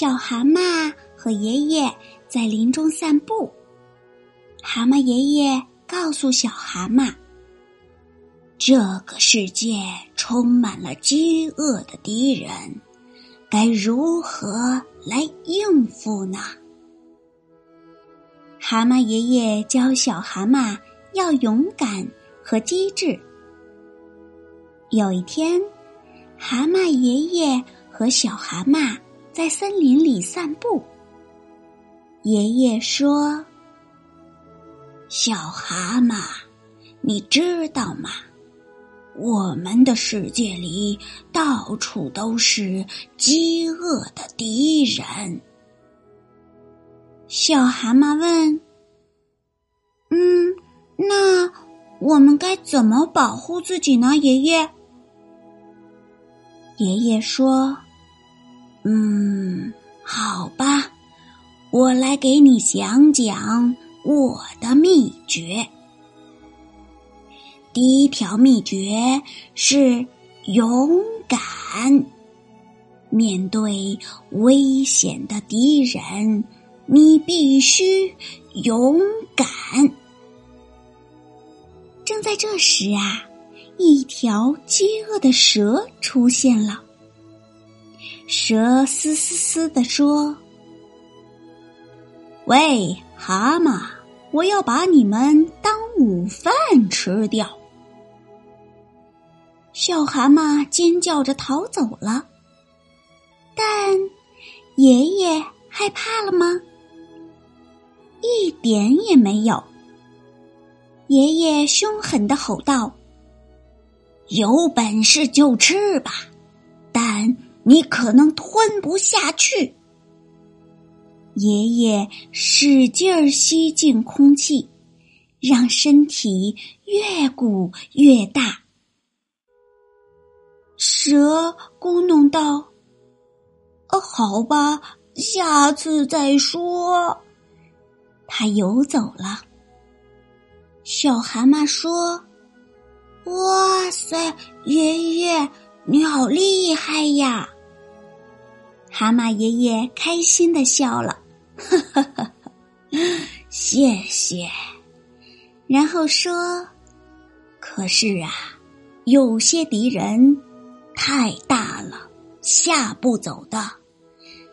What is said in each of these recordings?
小蛤蟆和爷爷在林中散步。蛤蟆爷爷告诉小蛤蟆：“这个世界充满了饥饿的敌人，该如何来应付呢？”蛤蟆爷爷教小蛤蟆要勇敢和机智。有一天，蛤蟆爷爷和小蛤蟆。在森林里散步，爷爷说：“小蛤蟆，你知道吗？我们的世界里到处都是饥饿的敌人。”小蛤蟆问：“嗯，那我们该怎么保护自己呢？”爷爷，爷爷说。嗯，好吧，我来给你讲讲我的秘诀。第一条秘诀是勇敢，面对危险的敌人，你必须勇敢。正在这时啊，一条饥饿的蛇出现了。蛇嘶嘶嘶地说：“喂，蛤蟆，我要把你们当午饭吃掉。”小蛤蟆尖叫着逃走了。但爷爷害怕了吗？一点也没有。爷爷凶狠的吼道：“有本事就吃吧，但……”你可能吞不下去。爷爷使劲儿吸进空气，让身体越鼓越大。蛇咕哝道：“哦，好吧，下次再说。”他游走了。小蛤蟆说：“哇塞，爷爷！”你好厉害呀！蛤蟆爷爷开心的笑了，呵呵呵！谢谢。然后说：“可是啊，有些敌人太大了，下不走的。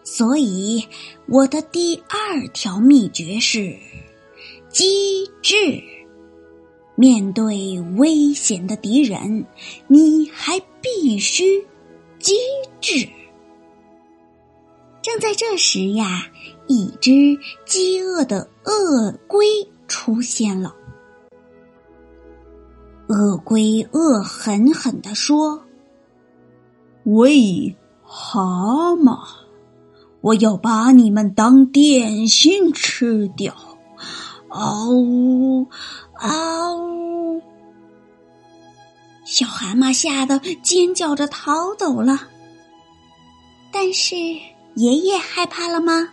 所以我的第二条秘诀是机智。”面对危险的敌人，你还必须机智。正在这时呀，一只饥饿的鳄龟出现了。鳄龟恶狠狠地说：“喂，蛤蟆，我要把你们当点心吃掉！”嗷呜！啊呜！小蛤蟆吓得尖叫着逃走了。但是爷爷害怕了吗？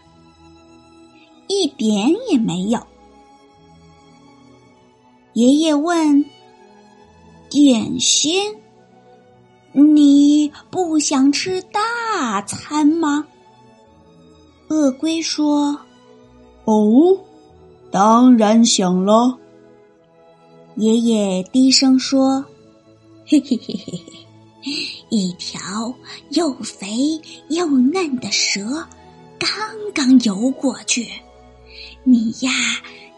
一点也没有。爷爷问：“点心，你不想吃大餐吗？”鳄龟说：“哦，当然想了。”爷爷低声说：“嘿嘿嘿嘿嘿，一条又肥又嫩的蛇刚刚游过去，你呀，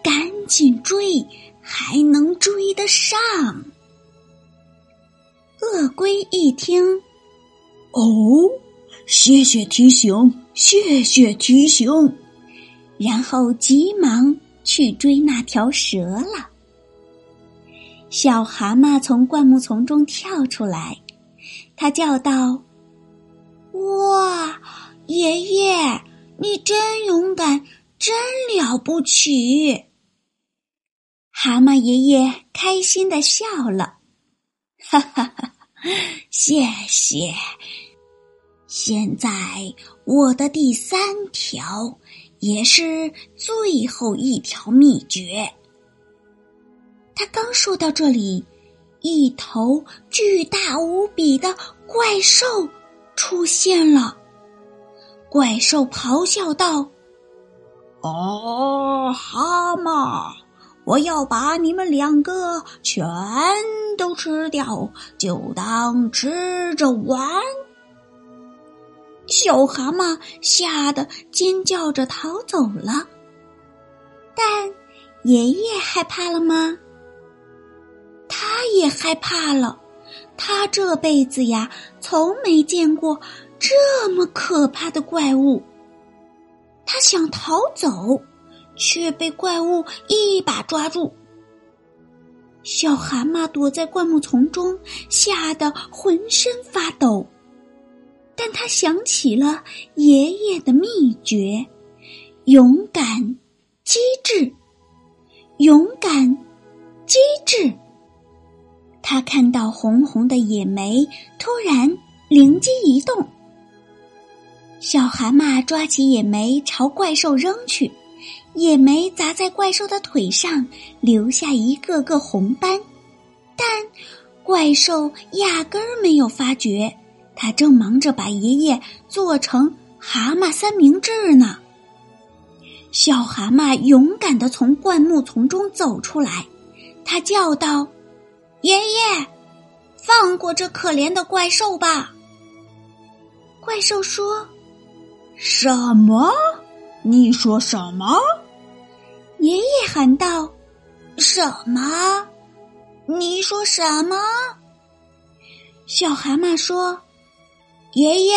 赶紧追，还能追得上。”鳄龟一听，哦，谢谢提醒，谢谢提醒，然后急忙去追那条蛇了。小蛤蟆从灌木丛中跳出来，他叫道：“哇，爷爷，你真勇敢，真了不起！蛤蟆爷爷开心的笑了，哈哈哈！谢谢。现在我的第三条，也是最后一条秘诀。他刚说到这里，一头巨大无比的怪兽出现了。怪兽咆哮道：“哦，蛤蟆，我要把你们两个全都吃掉，就当吃着玩。”小蛤蟆吓得尖叫着逃走了。但爷爷害怕了吗？他也害怕了。他这辈子呀，从没见过。这么可怕的怪物，他想逃走，却被怪物一把抓住。小蛤蟆躲在灌木丛中，吓得浑身发抖。但他想起了爷爷的秘诀：勇敢、机智，勇敢、机智。看到红红的野莓，突然灵机一动。小蛤蟆抓起野莓朝怪兽扔去，野莓砸在怪兽的腿上，留下一个个红斑。但怪兽压根儿没有发觉，他正忙着把爷爷做成蛤蟆三明治呢。小蛤蟆勇敢的从灌木丛中走出来，他叫道：“爷爷，放过这可怜的怪兽吧！”怪兽说。什么？你说什么？爷爷喊道：“什么？你说什么？”小蛤蟆说：“爷爷，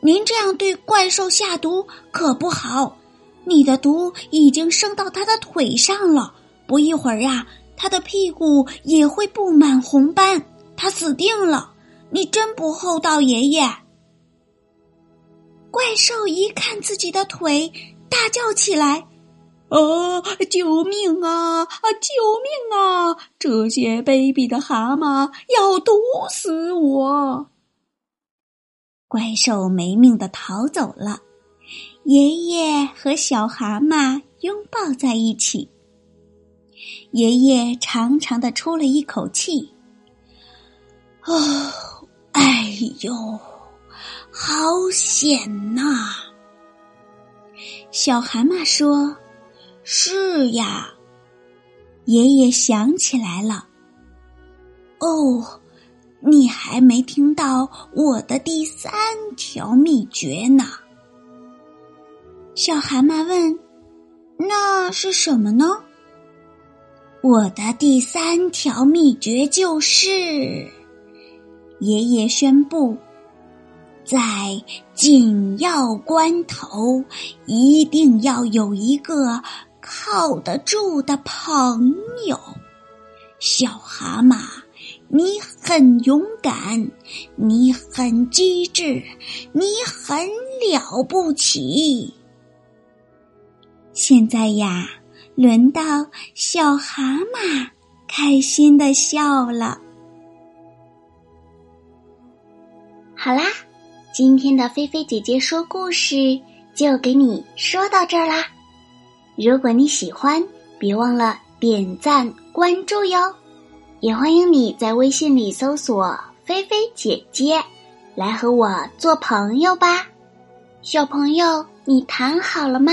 您这样对怪兽下毒可不好。你的毒已经升到他的腿上了，不一会儿呀，他的屁股也会布满红斑，他死定了。你真不厚道，爷爷。”怪兽一看自己的腿，大叫起来：“啊！救命啊！啊！救命啊！这些卑鄙的蛤蟆要毒死我！”怪兽没命的逃走了。爷爷和小蛤蟆拥抱在一起。爷爷长长的出了一口气：“哦，哎呦！”好险呐！小蛤蟆说：“是呀。”爷爷想起来了。哦，你还没听到我的第三条秘诀呢。小蛤蟆问：“那是什么呢？”我的第三条秘诀就是，爷爷宣布。在紧要关头，一定要有一个靠得住的朋友。小蛤蟆，你很勇敢，你很机智，你很了不起。现在呀，轮到小蛤蟆开心的笑了。好啦。今天的菲菲姐姐说故事就给你说到这儿啦。如果你喜欢，别忘了点赞关注哟。也欢迎你在微信里搜索“菲菲姐姐”，来和我做朋友吧。小朋友，你躺好了吗？